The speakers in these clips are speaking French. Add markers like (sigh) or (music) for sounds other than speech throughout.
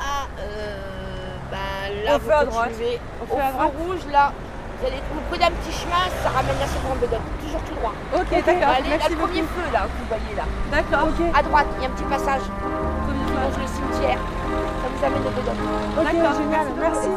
Ah, euh, bah là, vous feu à droite. continuez. Au Au feu à feu droite rouge, là, vous, allez, vous prenez un petit chemin, ça ramène à Sevran Beaudotte. Toujours tout droit. Ok, d'accord. Allez, Merci le premier beaucoup. feu, là, que vous voyez là. D'accord. Ok. À droite, il y a un petit passage qui longe le cimetière. Ça vous amène au Beaudotte. D'accord. génial, merci.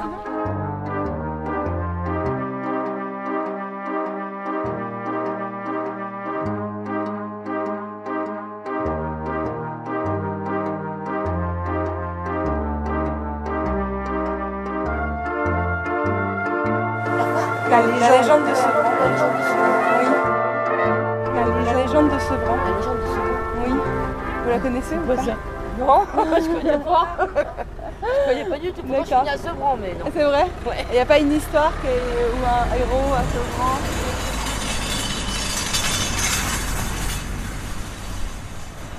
La légende de Sevran. Oui. La légende de Sevran. La légende de Sevran. Oui. Vous la connaissez ou pas Non, (laughs) je connais pas. Je connais pas du tout. Moi, je suis à Sevran, mais non. C'est vrai Ouais. Il n'y a pas une histoire que- ou un héros à Sevran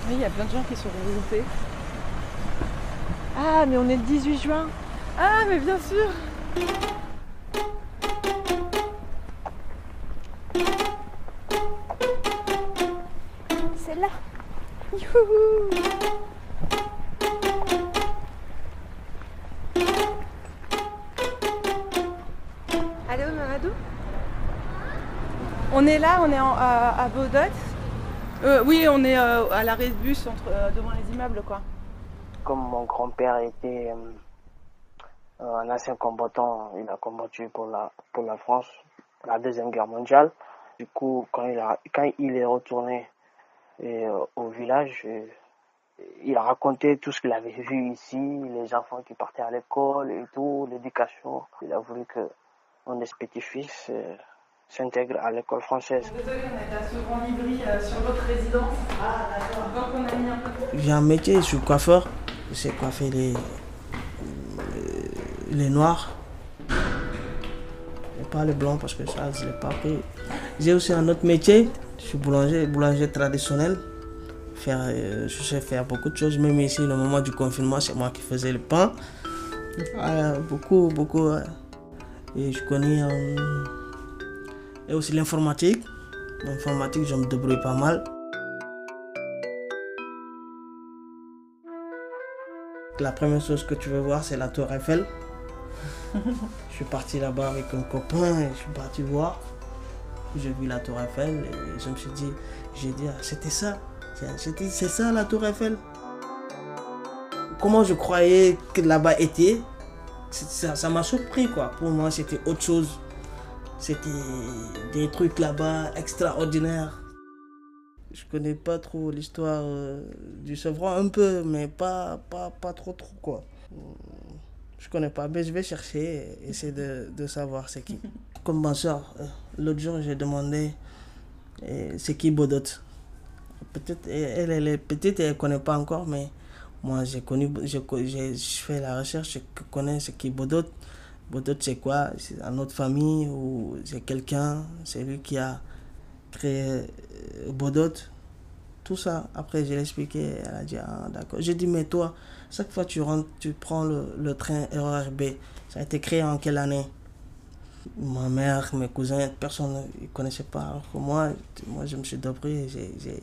Oui, il y a plein de gens qui sont regroupés. Ah, mais on est le 18 juin. Ah, mais bien sûr. Youhou Allô, Mamadou? On est là, on est en- à, à. Euh, oui, on est euh, à l'arrêt de bus entre, euh, devant les immeubles, quoi. Comme mon grand-père était un ancien combattant, il a combattu pour la, pour la France, la Deuxième Guerre mondiale. Du coup, quand il, est retourné au village, il a raconté tout ce qu'il avait vu ici, les enfants qui partaient à l'école et tout, l'éducation. Il a voulu que mon petit-fils euh, s'intègre à l'école française. Désolé, on est à Sevran-Livry sur votre résidence. Ah, d'accord. Donc on a mis un peu de J'ai un métier, je suis coiffeur. Je sais coiffer les, les noirs. Et pas les blancs parce que ça, je ne l'ai pas pris. J'ai aussi un autre métier. Je suis boulanger, boulanger traditionnel. Faire, euh, je sais faire beaucoup de choses. Même ici, le moment du confinement, c'est moi qui faisais le pain. Voilà, beaucoup, beaucoup. Et je connais euh, et aussi l'informatique. L'informatique, je me débrouille pas mal. La première chose que tu veux voir, c'est la tour Eiffel. (laughs) je suis parti là-bas avec un copain et je suis parti voir. J'ai vu la tour Eiffel et je me suis dit, j'ai dit, ah, c'était ça. C'est- C'était, c'est ça la tour Eiffel? Comment je croyais que là-bas était, ça, ça m'a surpris quoi. Pour moi, c'était autre chose. C'était des trucs là-bas extraordinaires. Je connais pas trop l'histoire euh, du Sevran, un peu, mais pas, pas, pas trop trop quoi. Je connais pas, mais je vais chercher et essayer de, de savoir c'est qui. (laughs) Comme ma soeur, euh, l'autre jour j'ai demandé euh, c'est qui Bodot. Peut-être elle, elle est petite et elle connaît pas encore, mais moi j'ai connu, j'ai je fais la recherche, je connais c'est qui Bodot. Bodot c'est quoi? C'est une autre famille ou c'est quelqu'un, c'est lui qui a créé euh, Bodot. Tout ça, après je l'ai expliqué, elle a dit ah d'accord. J'ai dit mais toi, chaque fois tu rentres, tu prends le, le train RERB, ça a été créé en quelle année? Ma mère, mes cousins, personne ne connaissait pas. Alors que moi, moi je me suis débrouillé, j'ai-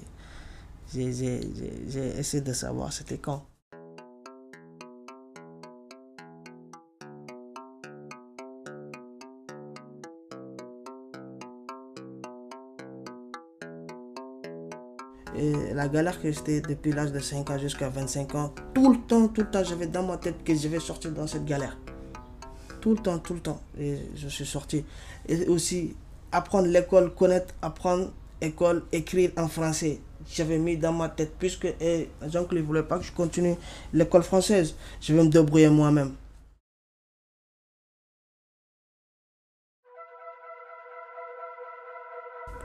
j'ai- essayé de savoir c'était quand. La galère que j'étais depuis l'âge de 5 ans jusqu'à 25 ans, tout le temps, tout le temps, j'avais dans ma tête que je vais sortir dans cette galère. Tout le temps, tout le temps. Et je suis sorti. Et aussi, apprendre l'école, connaître, apprendre école, écrire en français. J'avais mis dans ma tête, puisque eh, Jean-Claude ne voulait pas que je continue l'école française. Je vais me débrouiller moi-même.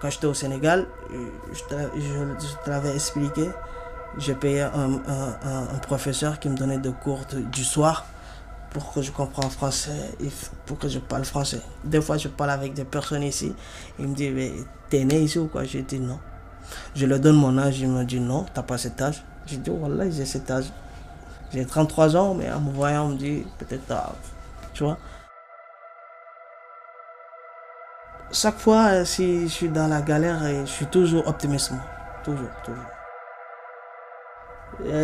Quand j'étais au Sénégal, euh, je je- je te l'avais expliqué, j'ai payé un, professeur qui me donnait des cours du soir pour que je comprenne français et pour que je parle français. Des fois, je parle avec des personnes ici. Il me dit, mais t'es né ici ou quoi? Je dis non. Je lui donne mon âge, il me dit non, t'as pas cet âge. Je dis, voilà, j'ai cet âge. J'ai 33 ans, mais en me voyant, on me dit, peut-être, t'as- tu vois. Chaque fois, euh, si je suis dans la galère, euh, je suis toujours optimiste. Toujours, toujours.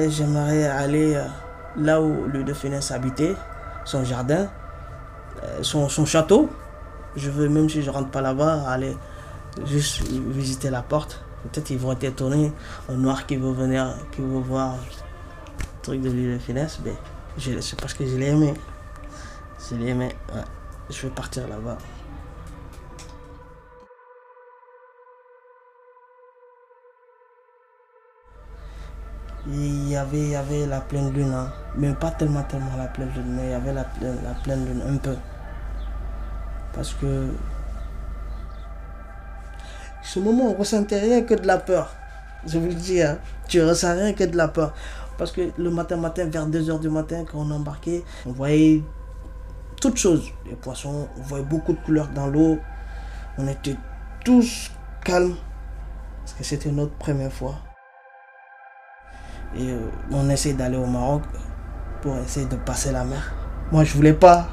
J'aimerais aller euh, là où le Finesse habitait, son jardin, son, son château. Je veux, même si je rentre pas là-bas, aller juste visiter la porte. Peut-être ils vont être étonnés, un noir qui veut venir, qui veut voir le truc de l'île de Finesse. Mais c'est parce que je l'ai aimé. Je l'ai aimé. Je vais partir là-bas. il y avait, il y avait la pleine lune, hein. mais pas tellement, tellement la pleine lune, mais il y avait la, la pleine lune un peu. Parce que ce moment, on ressentait rien que de la peur. Je vous le dis, hein. tu ressens rien que de la peur. Parce que le matin, matin, vers 2h du matin, quand on embarquait, on voyait toutes choses. Les poissons, on voyait beaucoup de couleurs dans l'eau. On était tous calmes. Parce que c'était notre première fois. Et euh, on essaie d'aller au Maroc pour essayer de passer la mer. Moi, je voulais pas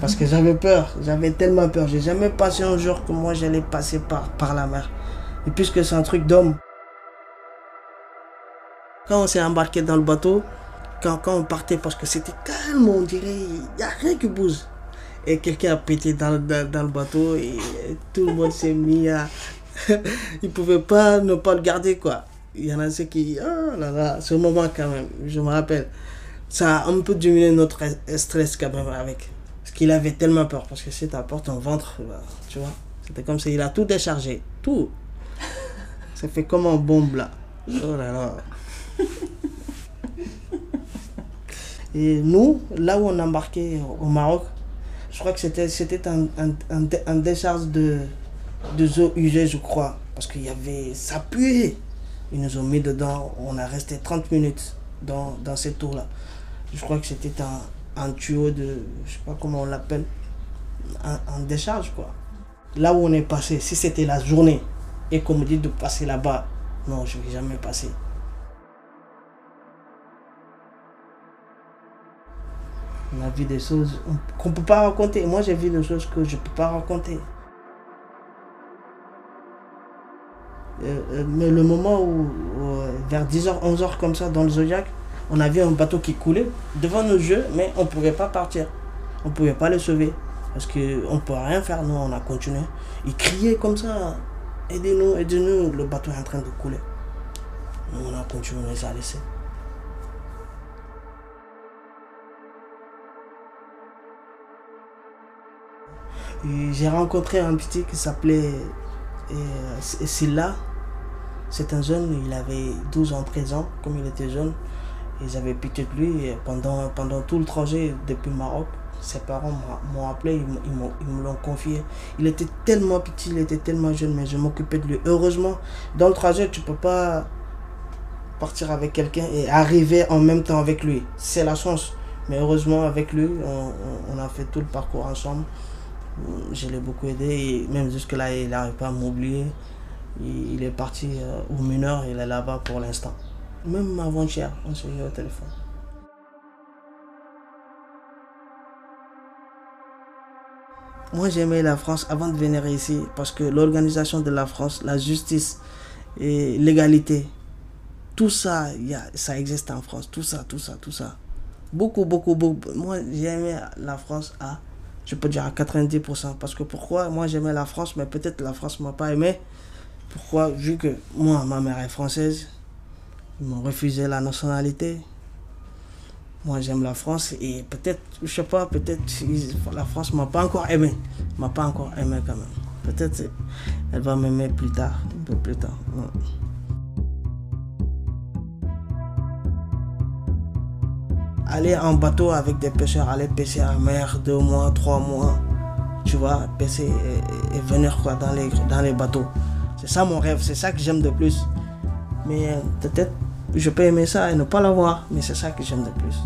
parce que j'avais peur. J'avais tellement peur. J'ai jamais passé un jour que moi j'allais passer par, par la mer. Et puisque c'est un truc d'homme. Quand on s'est embarqué dans le bateau, quand, quand on partait, parce que c'était calme, on dirait, il n'y a rien qui bouge. Et quelqu'un a pété dans, dans, le bateau et tout le monde s'est mis à. (laughs) il ne pouvait pas ne pas le garder, quoi il y en a ceux qui oh là là ce moment quand même je me rappelle ça a un peu diminué notre stress quand même avec. Parce qu'il avait tellement peur parce que si porte ton ventre bah, tu vois c'était comme ça il a tout déchargé tout. (laughs) Ça fait comme un bombe là. Oh là là. (laughs) Et nous là où on embarquait au Maroc je crois que c'était c'était un, un, un, un décharge de de eaux usées je crois. Parce qu'il y avait ça puait. Ils nous ont mis dedans. On a resté 30 minutes dans, dans cette tour-là. Je crois que c'était un, un, tuyau de, je sais pas comment on l'appelle, en, décharge quoi. Là où on est passé, si c'était la journée et qu'on me dit de passer là-bas, non, je ne vais jamais passer. On a vu des choses qu'on ne peut pas raconter. Moi, j'ai vu des choses que je ne peux pas raconter. Euh, mais le moment où, vers 10h, 11h comme ça, dans le Zodiac, on avait un bateau qui coulait devant nos yeux, mais on ne pouvait pas partir. On ne pouvait pas le sauver. Parce qu'on ne peut rien faire, nous, on a continué. Ils criaient comme ça, aidez-nous, aidez-nous, le bateau est en train de couler. Nous, on a continué, on les a laissés. J'ai rencontré un petit qui s'appelait et Silla, c'est un jeune, il avait 12 ans, 13 ans, comme il était jeune. Ils avaient pitié de lui et pendant, tout le trajet depuis le Maroc. Ses parents m'ont appelé, ils, me l'ont confié. Il était tellement petit, il était tellement jeune, mais je m'occupais de lui. Heureusement, dans le trajet, tu ne peux pas partir avec quelqu'un et arriver en même temps avec lui. C'est la chance. Mais heureusement, avec lui, on a fait tout le parcours ensemble je l'ai beaucoup aidé et même jusque-là, il n'arrive pas à m'oublier. Il est parti euh, au mineur, il est là-bas pour l'instant. Même avant-hier, on eu au téléphone. Moi, j'aimais la France avant de venir ici parce que l'organisation de la France, la justice et l'égalité, tout ça, ça existe en France. Tout ça, tout ça, tout ça. Beaucoup, beaucoup, beaucoup. Moi, j'aimais la France à je peux dire à 90%. Parce que pourquoi? Moi, j'aimais la France, mais peut-être la France m'a pas aimé. Pourquoi Vu que moi, ma mère est française, ils m'ont refusé la nationalité. Moi, j'aime la France et peut-être, je sais pas, peut-être la France m'a pas encore aimé. m'a pas encore aimé quand même. Peut-être elle va m'aimer plus tard, un peu plus tard. aller en bateau avec des pêcheurs, aller pêcher en mer deux mois, trois mois, tu vois, pêcher et, venir quoi, dans, les, dans les bateaux. C'est ça mon rêve, c'est ça que j'aime de plus. Mais peut-être je peux aimer ça et ne pas l'avoir, mais c'est ça que j'aime de plus.